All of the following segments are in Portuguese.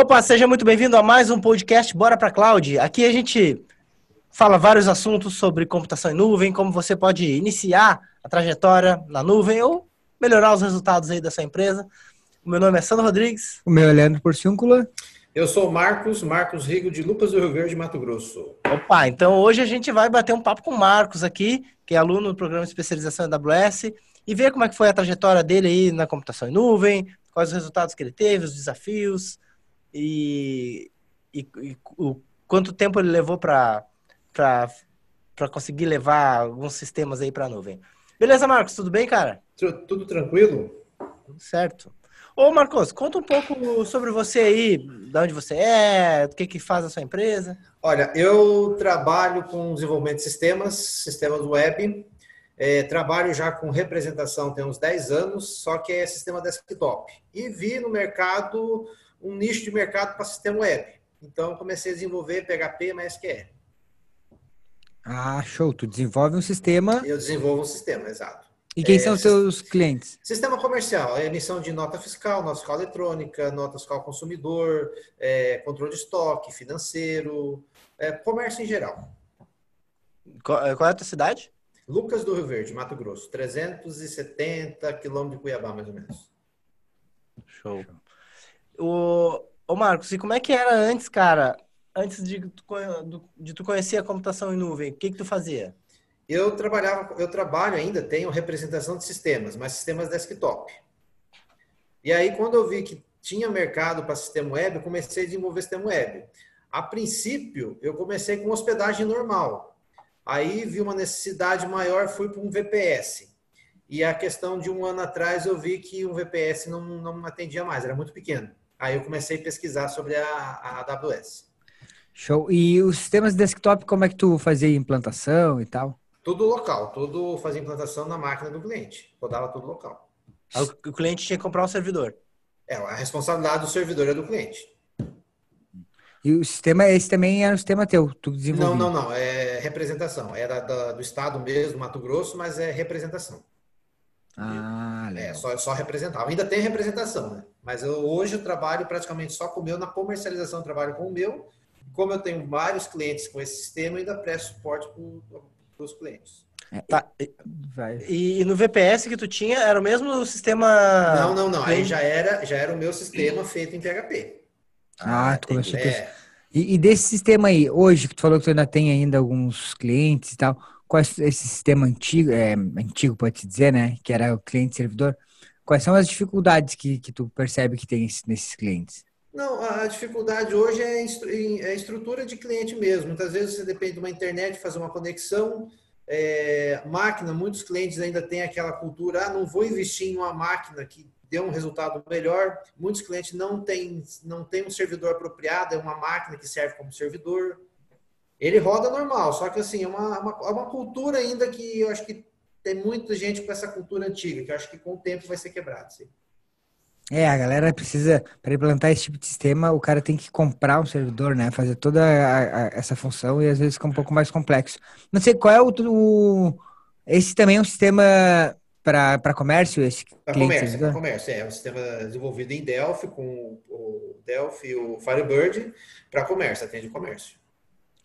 Opa, seja muito bem-vindo a mais um podcast Bora para Cloud. Aqui a gente fala vários assuntos sobre computação em nuvem, como você pode iniciar a trajetória na nuvem ou melhorar os resultados aí da sua empresa. O meu nome é Sandro Rodrigues. O meu é Leandro Porciúncula. Eu sou o Marcos, Marcos Rigo, de Lucas do Rio Verde, Mato Grosso. Opa, então hoje a gente vai bater um papo com o Marcos aqui, que é aluno do programa de especialização em AWS, e ver como é que foi a trajetória dele aí na computação em nuvem, quais os resultados que ele teve, os desafios, e, e, e o quanto tempo ele levou para conseguir levar alguns sistemas aí para a nuvem. Beleza, Marcos? Tudo bem, cara? Tudo tranquilo? Tudo certo. Ô, Marcos, conta um pouco sobre você aí, de onde você é, o que, que faz a sua empresa. Olha, eu trabalho com desenvolvimento de sistemas, sistemas web, é, trabalho já com representação tem uns 10 anos, só que é sistema desktop. E vi no mercado um nicho de mercado para sistema web. Então, comecei a desenvolver PHP MySQL. Ah, show. Tu desenvolve um sistema. Eu desenvolvo um sistema, exato. E quem é, são os seus clientes? Sistema comercial, é emissão de nota fiscal, nota fiscal eletrônica, nota fiscal consumidor, é, controle de estoque, financeiro, é, comércio em geral. Qual, é, qual é a tua cidade? Lucas do Rio Verde, Mato Grosso. 370 quilômetros de Cuiabá, mais ou menos. Show. O, ô Marcos, e como é que era antes, cara? Antes de tu, de tu conhecer a computação em nuvem, o que que tu fazia? Eu trabalhava, eu trabalho ainda, tenho representação de sistemas, mas sistemas desktop. E aí, quando eu vi que tinha mercado para sistema web, eu comecei a desenvolver sistema web. A princípio, eu comecei com hospedagem normal. Aí vi uma necessidade maior, fui para um VPS. E a questão de um ano atrás, eu vi que um VPS não, não atendia mais, era muito pequeno. Aí eu comecei a pesquisar sobre a, a AWS. Show. E os sistemas desktop, como é que tu fazia implantação e tal? Tudo local, tudo fazia implantação na máquina do cliente. Rodava tudo local. O cliente tinha que comprar um servidor. É, a responsabilidade do servidor é do cliente. E o sistema, esse também era o sistema teu, tu desenvolveu? Não, não, não, é representação. Era do estado mesmo, do Mato Grosso, mas é representação. Ah, legal. É, só, só representava. Ainda tem representação, né? Mas eu, hoje eu trabalho praticamente só com o meu. Na comercialização eu trabalho com o meu. Como eu tenho vários clientes com esse sistema, eu ainda presto suporte para os clientes. É, tá. E, e, no VPS que tu tinha, era o mesmo sistema... Não, não, não. Aí já era, já era o meu sistema feito em PHP. Ah, tu começou é. E, e desse sistema aí, hoje, que tu falou que tu ainda tem ainda alguns clientes e tal quais esse sistema antigo, é, antigo pode se dizer, né, que era o cliente servidor, quais são as dificuldades que, que tu percebe que tem nesses clientes? Não, a dificuldade hoje é, é a estrutura de cliente mesmo. Muitas vezes você depende de uma internet, fazer uma conexão, é, máquina, muitos clientes ainda têm aquela cultura, ah, não vou investir em uma máquina que dê um resultado melhor. Muitos clientes não têm, não têm um servidor apropriado, é uma máquina que serve como servidor. Ele roda normal, só que assim, é uma, uma, é uma cultura ainda que eu acho que tem muita gente com essa cultura antiga, que eu acho que com o tempo vai ser quebrado. Sim. É, a galera precisa, para implantar esse tipo de sistema, o cara tem que comprar um servidor, né? Fazer toda a, a, essa função e às vezes fica um pouco mais complexo. Não sei qual é o. o esse também é um sistema para comércio? Esse para comércio, comércio, é. um sistema desenvolvido em Delphi, com o Delphi e o Firebird, para comércio, atende comércio.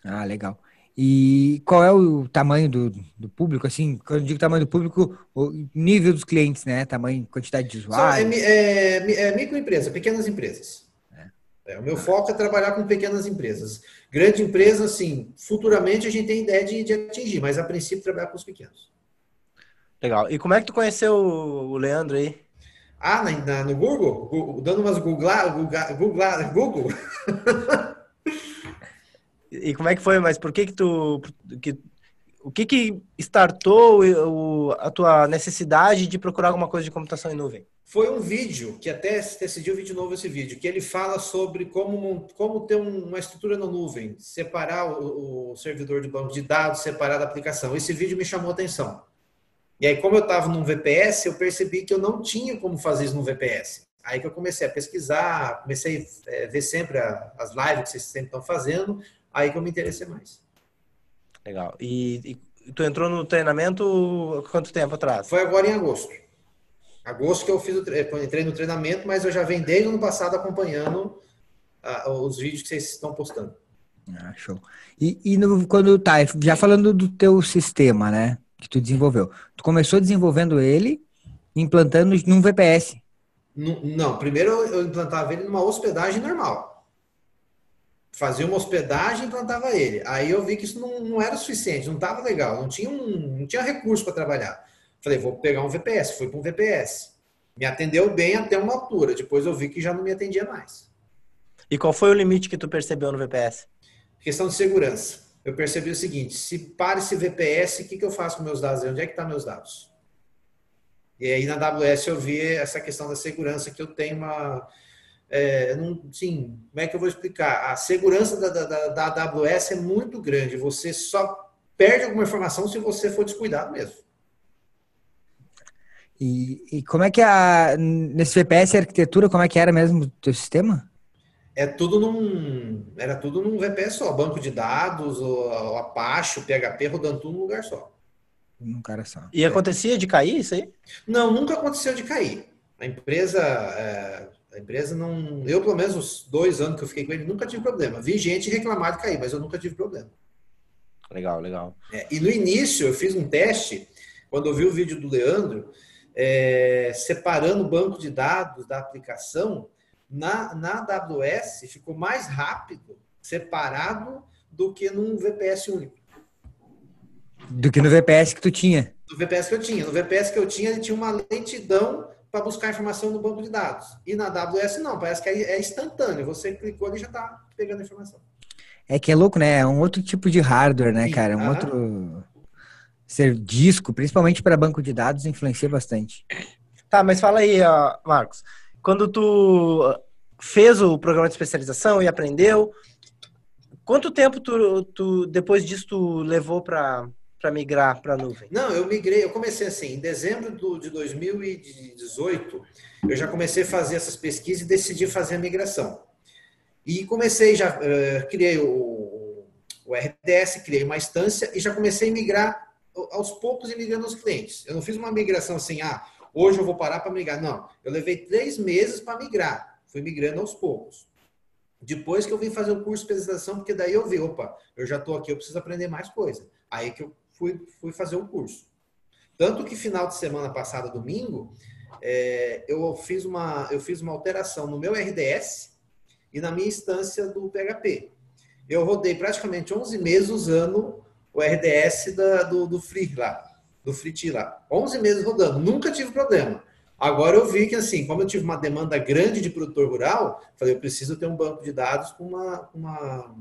Ah, legal. E qual é o tamanho do, do público? Assim, quando eu digo tamanho do público, o nível dos clientes, né? Tamanho, quantidade de usuários? É, é, é microempresa, pequenas empresas. É. é. o meu foco é trabalhar com pequenas empresas. Grande empresa, assim, futuramente a gente tem ideia de, de atingir, mas a princípio trabalhar com os pequenos. Legal. E como é que tu conheceu o Leandro aí? Ah, na, na no Google? Google? Dando umas Google, Google, Google, Google. E como é que foi? Mas por que que tu... Que, o que que startou o, a tua necessidade de procurar alguma coisa de computação em nuvem? Foi um vídeo, que até decidiu vídeo novo esse vídeo, que ele fala sobre como, como ter uma estrutura na nuvem, separar o, o servidor de banco de dados, separar da aplicação. Esse vídeo me chamou a atenção. E aí, como eu estava num VPS, eu percebi que eu não tinha como fazer isso no VPS. Aí que eu comecei a pesquisar, comecei a é, ver sempre as lives que vocês sempre estão fazendo, Aí que eu me interessei mais. Legal. E, e tu entrou no treinamento quanto tempo atrás? Foi agora em agosto. Agosto que eu fiz o tre... entrei no treinamento, mas eu já venho desde o ano passado acompanhando uh, os vídeos que vocês estão postando. Ah, show. E, e no, quando tá, já falando do teu sistema, né? Que tu desenvolveu. Tu começou desenvolvendo ele, implantando num VPS. Não, primeiro eu implantava ele numa hospedagem normal. Fazia uma hospedagem e implantava ele. Aí eu vi que isso não, não era suficiente, não estava legal, não tinha, um, não tinha recurso para trabalhar. Falei, vou pegar um VPS, fui para um VPS. Me atendeu bem até uma altura, depois eu vi que já não me atendia mais. E qual foi o limite que tu percebeu no VPS? Questão de segurança. Eu percebi o seguinte: se para esse VPS, o que, que eu faço com meus dados? Onde é que estão tá meus dados? E aí na AWS eu vi essa questão da segurança que eu tenho uma. É, não, sim, como é que eu vou explicar? A segurança da, da, da AWS é muito grande. Você só perde alguma informação se você for descuidado mesmo. E, e como é que a nesse VPS a arquitetura, como é que era mesmo o teu sistema? É tudo num era tudo num VPS só, banco de dados, o, o Apache, o PHP rodando tudo num lugar só. Num cara só. E acontecia de cair isso aí? Não, nunca aconteceu de cair. A empresa, é, a empresa não. Eu, pelo menos, os dois anos que eu fiquei com ele, nunca tive problema. Vi gente reclamar de cair, mas eu nunca tive problema. Legal, legal. É, e no início, eu fiz um teste, quando eu vi o vídeo do Leandro, é, separando o banco de dados da aplicação, na, na AWS ficou mais rápido, separado, do que num VPS único. Do que no VPS que tu tinha. No VPS que eu tinha. No VPS que eu tinha, ele tinha uma lentidão para buscar informação no banco de dados. E na AWS não, parece que é instantâneo. Você clicou ali já está pegando a informação. É que é louco, né? É um outro tipo de hardware, né, Sim, cara? É um outro ser disco, principalmente para banco de dados, influencia bastante. Tá, mas fala aí, Marcos. Quando tu fez o programa de especialização e aprendeu, quanto tempo tu, tu depois disso tu levou para para migrar para a nuvem? Não, eu migrei, eu comecei assim, em dezembro do, de 2018, eu já comecei a fazer essas pesquisas e decidi fazer a migração. E comecei, já uh, criei o, o RDS, criei uma instância e já comecei a migrar aos poucos e migrando os clientes. Eu não fiz uma migração assim, ah, hoje eu vou parar para migrar. Não, eu levei três meses para migrar. Fui migrando aos poucos. Depois que eu vim fazer o curso de especialização, porque daí eu vi, opa, eu já estou aqui, eu preciso aprender mais coisa. Aí que eu fui, fui fazer o curso. Tanto que final de semana passada, domingo, é, eu, fiz uma, eu fiz uma alteração no meu RDS e na minha instância do PHP. Eu rodei praticamente 11 meses usando o RDS da, do, do Free lá, do Free lá. 11 meses rodando, nunca tive problema. Agora eu vi que, assim, como eu tive uma demanda grande de produtor rural, falei, eu preciso ter um banco de dados com uma, uma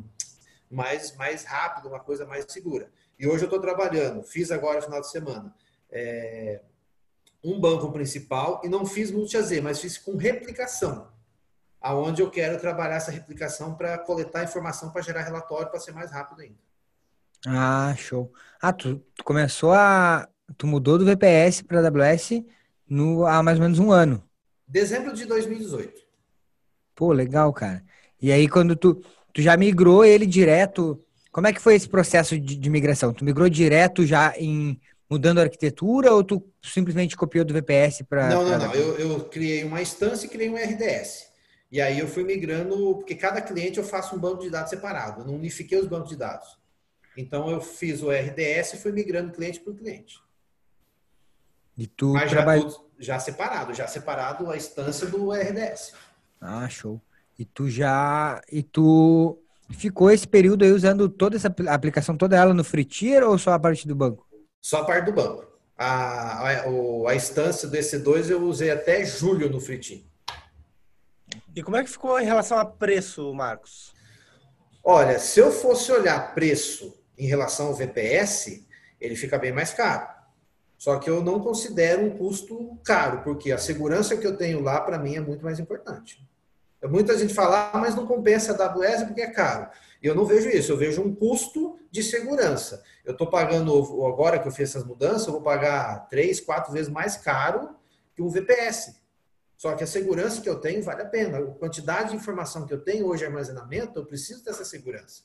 mais, mais rápido, uma coisa mais segura. E hoje eu estou trabalhando, fiz agora no final de semana, é, um banco principal e não fiz multi-AZ, mas fiz com replicação, aonde eu quero trabalhar essa replicação para coletar informação para gerar relatório para ser mais rápido ainda. Ah, show. Ah, tu, tu começou a. Tu mudou do VPS para AWS no, há mais ou menos um ano. Dezembro de 2018. Pô, legal, cara. E aí, quando tu, tu já migrou ele direto como é que foi esse processo de, de migração? Tu migrou direto já em mudando a arquitetura ou tu simplesmente copiou do VPS para. Não, não, não. Eu, eu, criei uma instância e criei um RDS. E aí eu fui migrando, porque cada cliente eu faço um banco de dados separado. Eu não unifiquei os bancos de dados. Então eu fiz o RDS e fui migrando cliente por cliente. E tu Mas já, já separado, já separado a instância do RDS. Ah, show. E tu já. E tu Ficou esse período aí usando toda essa aplicação, toda ela no Fritier ou só a parte do banco? Só a parte do banco. A, a, a instância do EC2 eu usei até julho no Fritier. E como é que ficou em relação a preço, Marcos? Olha, se eu fosse olhar preço em relação ao VPS, ele fica bem mais caro. Só que eu não considero um custo caro, porque a segurança que eu tenho lá, para mim, é muito mais importante. Muita gente fala, ah, mas não compensa a AWS porque é caro. Eu não vejo isso, eu vejo um custo de segurança. Eu estou pagando, agora que eu fiz essas mudanças, eu vou pagar três, quatro vezes mais caro que um VPS. Só que a segurança que eu tenho vale a pena. A quantidade de informação que eu tenho hoje, armazenamento, eu preciso dessa segurança.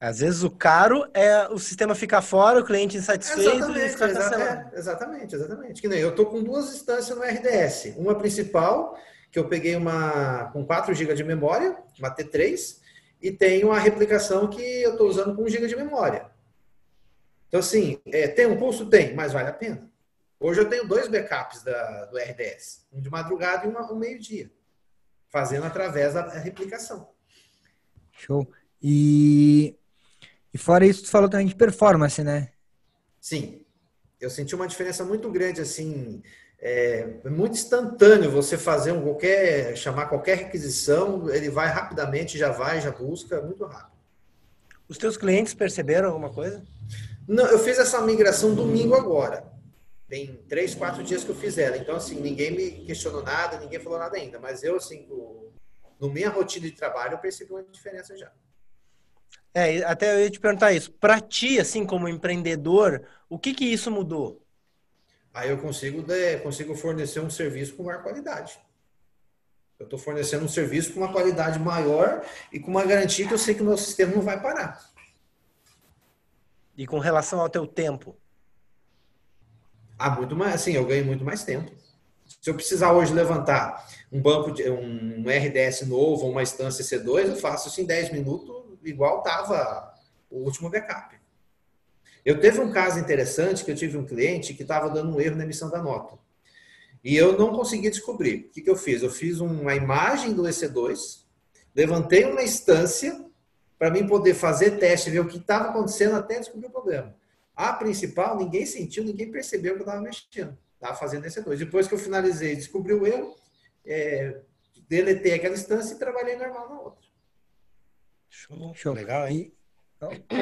Às vezes o caro é o sistema ficar fora, o cliente insatisfeito exatamente, e ficar exatamente, exatamente, exatamente. Que nem eu estou com duas instâncias no RDS. Uma principal que eu peguei uma com 4 GB de memória, uma T3, e tenho a replicação que eu estou usando com 1 GB de memória. Então, assim, é, tem um custo? Tem, mas vale a pena. Hoje eu tenho dois backups da, do RDS, um de madrugada e uma, um meio-dia, fazendo através da replicação. Show. E, e fora isso, tu falou também de performance, né? Sim. Eu senti uma diferença muito grande, assim, é, muito instantâneo você fazer um qualquer, chamar qualquer requisição, ele vai rapidamente, já vai, já busca, muito rápido. Os teus clientes perceberam alguma coisa? Não, eu fiz essa migração domingo agora. Tem três, quatro dias que eu fiz ela. Então, assim, ninguém me questionou nada, ninguém falou nada ainda. Mas eu, assim, no minha rotina de trabalho, eu percebi uma diferença já. É, até eu ia te perguntar isso. Para ti, assim, como empreendedor, o que que isso mudou? Aí eu consigo, de, consigo fornecer um serviço com maior qualidade. Eu estou fornecendo um serviço com uma qualidade maior e com uma garantia que eu sei que o meu sistema não vai parar. E com relação ao teu tempo? Ah, muito mais. Assim, eu ganho muito mais tempo. Se eu precisar hoje levantar um banco de um RDS novo, uma instância C2, eu faço isso em 10 minutos igual estava o último backup. Eu teve um caso interessante que eu tive um cliente que estava dando um erro na emissão da nota. E eu não consegui descobrir. O que, que eu fiz? Eu fiz uma imagem do EC2, levantei uma instância para mim poder fazer teste, ver o que estava acontecendo até descobrir o problema. A principal, ninguém sentiu, ninguém percebeu que eu estava mexendo. Estava fazendo EC2. Depois que eu finalizei, descobri o erro, é, deletei aquela instância e trabalhei normal na outra. Show. Show. Legal, hein?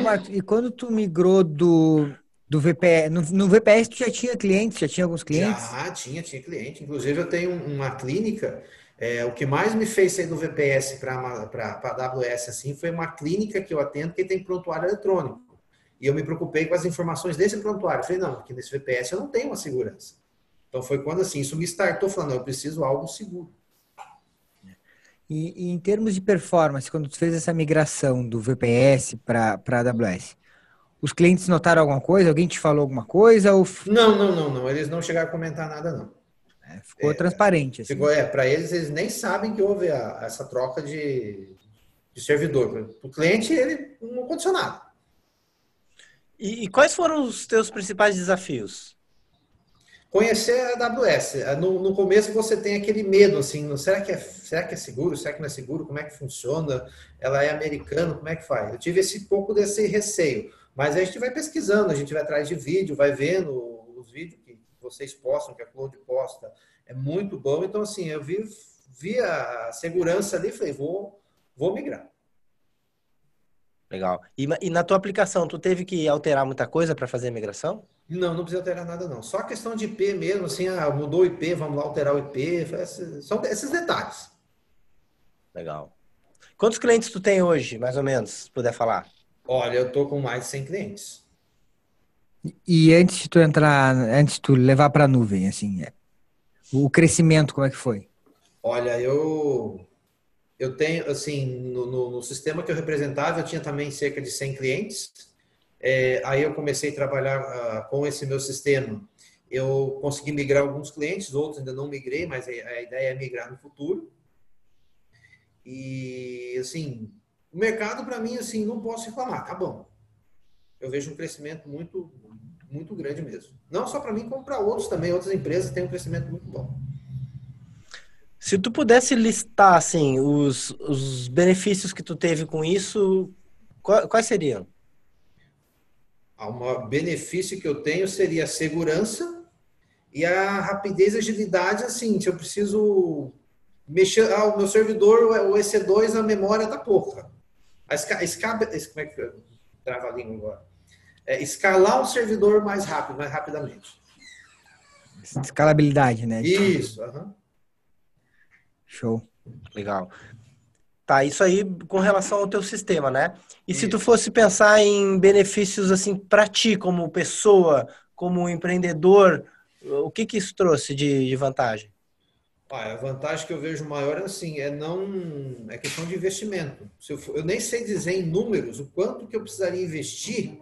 Marcos, e quando tu migrou do, do VPS, no, no, VPS tu já tinha clientes, já tinha alguns clientes? Já tinha, tinha cliente. Inclusive eu tenho uma clínica, é, o que mais me fez sair do VPS para a AWS assim, foi uma clínica que eu atendo que tem prontuário eletrônico. E eu me preocupei com as informações desse prontuário. Falei, não, aqui nesse VPS eu não tenho uma segurança. Então foi quando assim, isso me startou falando, eu preciso algo seguro. E, e, em termos de performance, quando tu fez essa migração do VPS para a AWS, os clientes notaram alguma coisa? Alguém te falou alguma coisa? Ou... Não, não, não, não. Eles não chegaram a comentar nada, não. É, ficou é, transparente. Assim. Ficou, é, para eles, eles nem sabem que houve a, essa troca de, de servidor. Para o cliente, ele um condicionado. E, e quais foram os teus principais desafios? Conhecer a AWS. No, no começo você tem aquele medo, assim, será que, é, será que é seguro? Será que não é seguro? Como é que funciona? Ela é americana? Como é que faz? Eu tive esse pouco desse receio. Mas a gente vai pesquisando, a gente vai atrás de vídeo, vai vendo os vídeos que vocês postam, que a Cloud posta. É muito bom. Então, assim, eu vi, vi a segurança ali e falei, vou, vou migrar. Legal. E, e, na tua aplicação, tu teve que alterar muita coisa para fazer a migração? Não, não precisa alterar nada, não. Só questão de IP mesmo, assim, ah, mudou o IP, vamos lá alterar o IP. São esses detalhes. Legal. Quantos clientes tu tem hoje, mais ou menos, se puder falar? Olha, eu tô com mais de 100 clientes. E antes de tu entrar, antes de tu levar para a nuvem, assim, é, o crescimento, como é que foi? Olha, eu eu tenho, assim, no, no, no sistema que eu representava, eu tinha também cerca de 100 clientes. É, aí eu comecei a trabalhar uh, com esse meu sistema. Eu consegui migrar alguns clientes, outros ainda não migrei, mas a, a ideia é migrar no futuro. E assim, o mercado para mim assim não posso reclamar, tá bom. Eu vejo um crescimento muito muito grande mesmo. Não só para mim, como para outros também, outras empresas têm um crescimento muito bom. Se tu pudesse listar assim os, os benefícios que tu teve com isso, quais seriam? O benefício que eu tenho seria a segurança e a rapidez e agilidade, assim, se eu preciso mexer, ah, o meu servidor, o EC2, a memória tá pouca. A esca, esca, como é que trava a língua agora? É, escalar um servidor mais rápido, mais rapidamente. Escalabilidade, né? Isso, uhum. Show. Legal. Tá, isso aí com relação ao teu sistema, né? E isso. se tu fosse pensar em benefícios assim para ti como pessoa, como empreendedor, o que que isso trouxe de, de vantagem? Ah, a vantagem que eu vejo maior é assim, é não é questão de investimento. Se eu, for, eu nem sei dizer em números o quanto que eu precisaria investir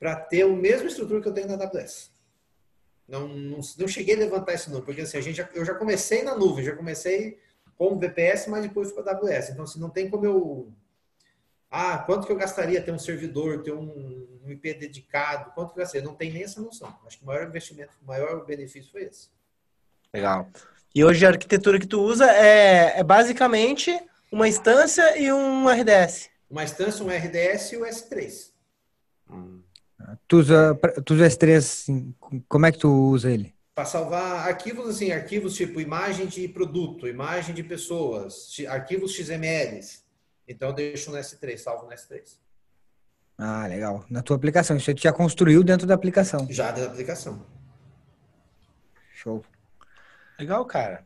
para ter a mesma estrutura que eu tenho na AWS. Não, não, não cheguei a levantar esse número, porque assim, a gente já, eu já comecei na nuvem, já comecei como VPS, mas depois fui para AWS. Então, assim, não tem como eu. Ah, quanto que eu gastaria ter um servidor, ter um, um IP dedicado? Quanto que eu gastaria? Não tem nem essa noção. Acho que o maior investimento, o maior benefício foi esse. Legal. E hoje a arquitetura que tu usa é, é basicamente uma instância e um RDS. Uma instância, um RDS e o S3. Hum. Tu usa, tu usa S3, assim, como é que tu usa ele? Para salvar arquivos, assim, arquivos tipo imagem de produto, imagem de pessoas, arquivos XMLs. Então eu deixo no S3, salvo no S3. Ah, legal. Na tua aplicação, você já construiu dentro da aplicação. Já dentro da aplicação. Show. Legal, cara.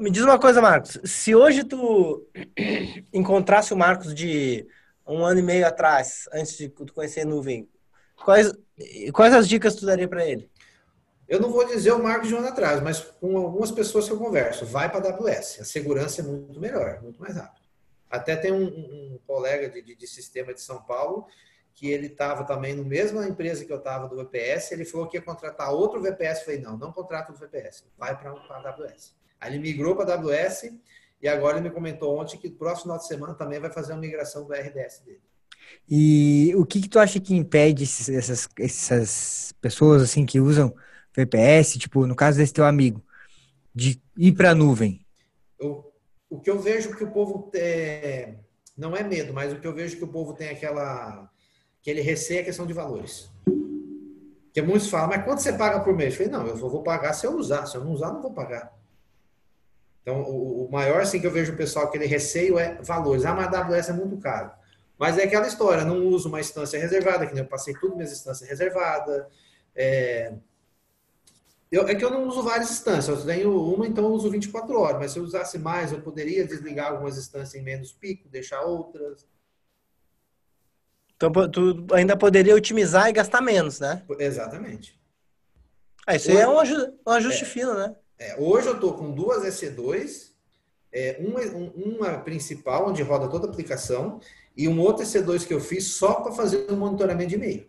Me diz uma coisa, Marcos. Se hoje tu encontrasse o Marcos de um ano e meio atrás, antes de tu conhecer nuvem, quais, quais as dicas tu daria para ele? Eu não vou dizer o Marcos de um ano atrás, mas com algumas pessoas que eu converso, vai para a AWS. A segurança é muito melhor, muito mais rápido. Até tem um, um colega de, de, de, sistema de São Paulo que ele estava também no mesma empresa que eu estava do VPS, ele falou que ia contratar outro VPS. Eu falei, não, não contrata o VPS, vai para a AWS. Aí ele migrou para a AWS e agora ele me comentou ontem que no próximo final de semana também vai fazer uma migração do RDS dele. E o que, que tu acha que impede essas, essas pessoas assim que usam VPS, tipo, no caso desse teu amigo, de ir para a nuvem? Eu, o que eu vejo que o povo é, não é medo, mas o que eu vejo que o povo tem aquela aquele receio é a questão de valores. Porque muitos falam, mas quanto você paga por mês? Eu falei, não, eu vou pagar se eu usar, se eu não usar, não vou pagar. Então, o, o maior assim que eu vejo o pessoal aquele receio é valores. Ah, mas a AWS é muito caro. Mas é aquela história, não uso uma instância reservada, que eu passei tudo minhas instâncias reservadas. É, eu, é que eu não uso várias instâncias, eu tenho uma, então eu uso 24 horas, mas se eu usasse mais, eu poderia desligar algumas instâncias em menos pico, deixar outras. Então tu ainda poderia otimizar e gastar menos, né? Exatamente. Ah, isso aí é um ajuste, um ajuste é, fino, né? É, hoje eu estou com duas EC2, é, uma, uma principal, onde roda toda a aplicação, e um outro EC2 que eu fiz só para fazer o monitoramento de e-mail.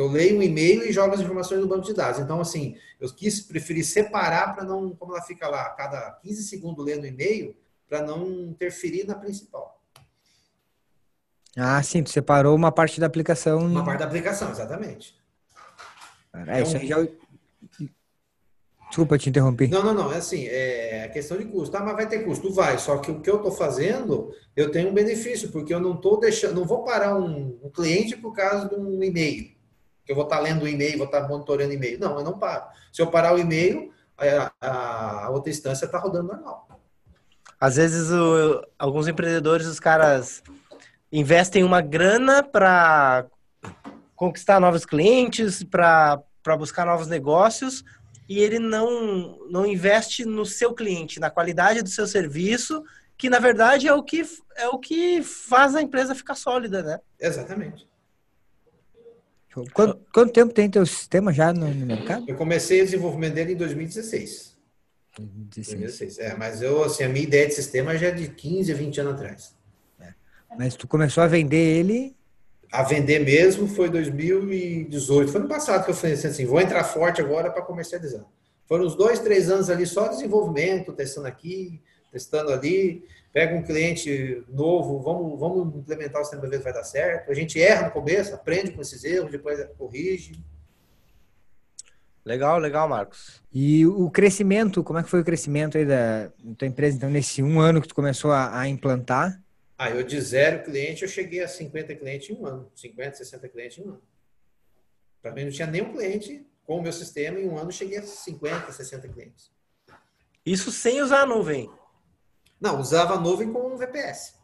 Eu leio um e-mail e jogo as informações no banco de dados. Então, assim, eu quis preferir separar para não, como ela fica lá, a cada 15 segundos lendo e-mail, para não interferir na principal. Ah, sim, tu separou uma parte da aplicação. Uma parte da aplicação, exatamente. É, então, isso aí já. Desculpa te interromper. Não, não, não. É assim, é questão de custo. Ah, mas vai ter custo? Vai. Só que o que eu estou fazendo, eu tenho um benefício, porque eu não estou deixando, não vou parar um, um cliente por causa de um e-mail eu vou estar tá lendo o e-mail, vou estar tá monitorando o e-mail. Não, eu não paro. Se eu parar o e-mail, a, a outra instância está rodando normal. Às vezes, o, alguns empreendedores, os caras investem uma grana para conquistar novos clientes, para buscar novos negócios, e ele não, não investe no seu cliente, na qualidade do seu serviço, que na verdade é o que, é o que faz a empresa ficar sólida, né? Exatamente. Quanto, quanto, tempo tem teu sistema já no, no, mercado? Eu comecei o desenvolvimento dele em 2016. 2016. 2016. É, mas eu, assim, a minha ideia de sistema já é de 15 a 20 anos atrás. É. Mas tu começou a vender ele? A vender mesmo foi 2018. Foi no passado que eu falei assim, vou entrar forte agora para comercializar. Foram uns dois, três anos ali só desenvolvimento, testando aqui, testando ali pega um cliente novo, vamos, vamos implementar o sistema ver se vai dar certo. A gente erra no começo, aprende com esses erros, depois corrige. Legal, legal, Marcos. E o crescimento, como é que foi o crescimento aí da tua empresa, então, nesse um ano que tu começou a, a implantar? Ah, eu de zero cliente, eu cheguei a 50 clientes em um ano. 50, 60 clientes em um ano. Para mim não tinha nenhum cliente com o meu sistema, em um ano cheguei a 50, 60 clientes. Isso sem usar a nuvem? Não, usava a nuvem com um VPS.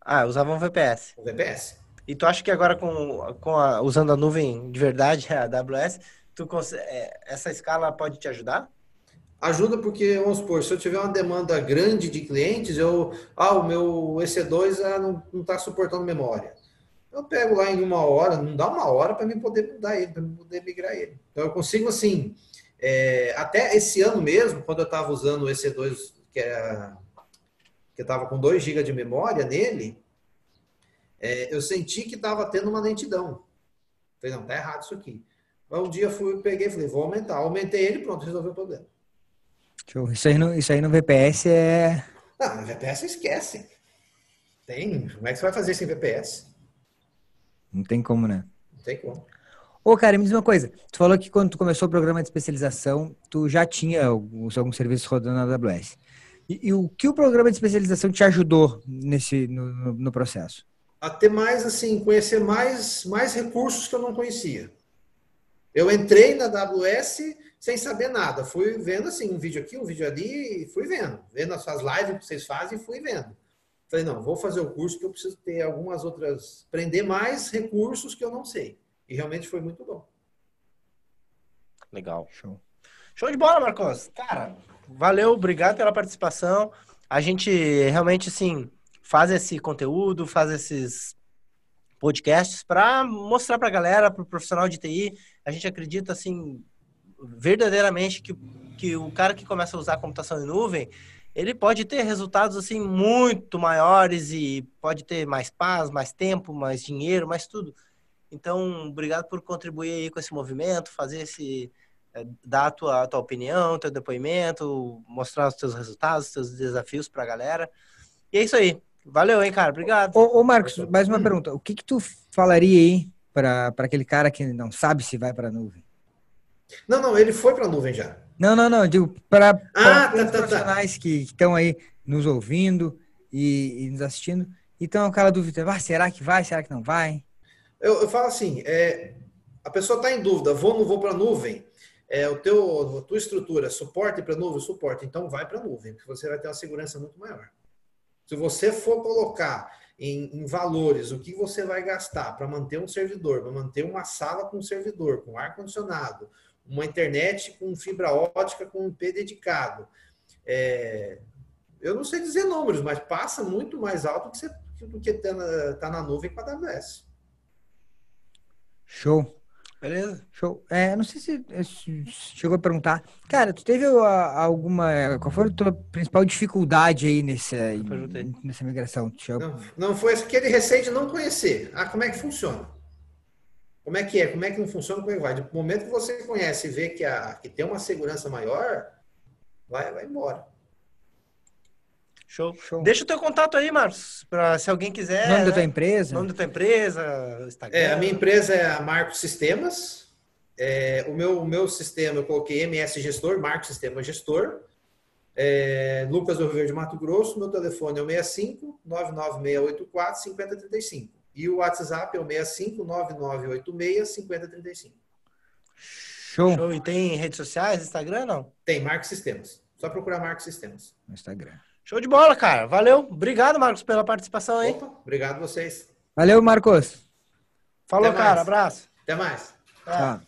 Ah, usava um VPS. Um VPS. E tu acha que agora com, com a, usando a nuvem de verdade, a AWS, tu é, essa escala pode te ajudar? Ajuda porque, vamos supor, se eu tiver uma demanda grande de clientes, eu, ah, o meu EC2 ah, não está suportando memória. Eu pego lá em uma hora, não dá uma hora para mim poder mudar ele, para mim poder migrar ele. Então eu consigo assim, é, até esse ano mesmo, quando eu estava usando o EC2, que era que estava com 2 GB de memória nele, é, eu senti que estava tendo uma lentidão. Falei, não, tá errado isso aqui. Um dia fui, peguei e falei, vou aumentar. Aumentei ele pronto, resolveu o problema. Isso aí no, isso aí no VPS é. Não, no VPS esquece. Tem. Como é que você vai fazer sem VPS? Não tem como, né? Não tem como. Ô, cara, me diz uma coisa. Tu falou que quando tu começou o programa de especialização, tu já tinha alguns, alguns serviços rodando na AWS. E, e, o que o programa de especialização te ajudou nesse no, no, processo? A ter mais, assim, conhecer mais, mais recursos que eu não conhecia. Eu entrei na AWS sem saber nada. Fui vendo, assim, um vídeo aqui, um vídeo ali, e fui vendo. Vendo as suas lives que vocês fazem e fui vendo. Falei, não, vou fazer o curso que eu preciso ter algumas outras... Aprender mais recursos que eu não sei. E realmente foi muito bom. Legal. Show. Show de bola, Marcos. Cara, valeu, obrigado pela participação. A gente realmente, assim, faz esse conteúdo, faz esses podcasts para mostrar para a galera, para o profissional de TI. A gente acredita, assim, verdadeiramente que, que o cara que começa a usar a computação em nuvem, ele pode ter resultados, assim, muito maiores e pode ter mais paz, mais tempo, mais dinheiro, mais tudo. Então, obrigado por contribuir aí com esse movimento, fazer esse dar a tua, a tua opinião, teu depoimento, mostrar os teus resultados, os teus desafios para a galera. E é isso aí. Valeu, hein, cara? Obrigado. Ô, ô Marcos, mais uma pergunta. O que que tu falaria aí para aquele cara que não sabe se vai para a nuvem? Não, não, ele foi para a nuvem já. Não, não, não. Digo, para ah, tá, tá, tá, profissionais tá. que estão aí nos ouvindo e, e nos assistindo. Então, aquela dúvida, ah, será que vai, será que não vai? Eu, eu falo assim, é, a pessoa está em dúvida, vou ou não vou para a nuvem? É, o teu, a tua estrutura, suporte para nuvem, suporte, então vai para a nuvem, porque você vai ter uma segurança muito maior. Se você for colocar em, em valores o que você vai gastar para manter um servidor, para manter uma sala com servidor, com ar-condicionado, uma internet com fibra ótica com um IP dedicado, é, eu não sei dizer números, mas passa muito mais alto do que está na, tá na nuvem com a AWS. Show. Beleza? Show. É, não sei se, se chegou a perguntar. Cara, tu teve alguma. Qual foi a tua principal dificuldade aí nessa, nessa migração? Não, não foi aquele receio de não conhecer. Ah, como é que funciona? Como é que é? Como é que não funciona? Como é que vai? Do momento que você conhece e vê que, a, que tem uma segurança maior, vai, vai embora. Show. Show. Deixa o teu contato aí, Marcos, para se alguém quiser. Nome né? da tua empresa? Nome da tua empresa, Instagram. É, a minha empresa é a Marcos Sistemas. É, o, meu, o meu sistema eu coloquei MS Gestor, Marcos Sistema Gestor. É, Lucas do Rio Verde, Mato Grosso. Meu telefone é o 65 99684 5035. E o WhatsApp é o 65 9986 5035. Show. Show. E tem redes sociais, Instagram não? Tem, Marcos Sistemas. Só procurar Marcos Sistemas. No Instagram. Show de bola, cara. Valeu. Obrigado, Marcos, pela participação aí. Opa, obrigado vocês. Valeu, Marcos. Falou, cara. Abraço. Até mais. Tchau.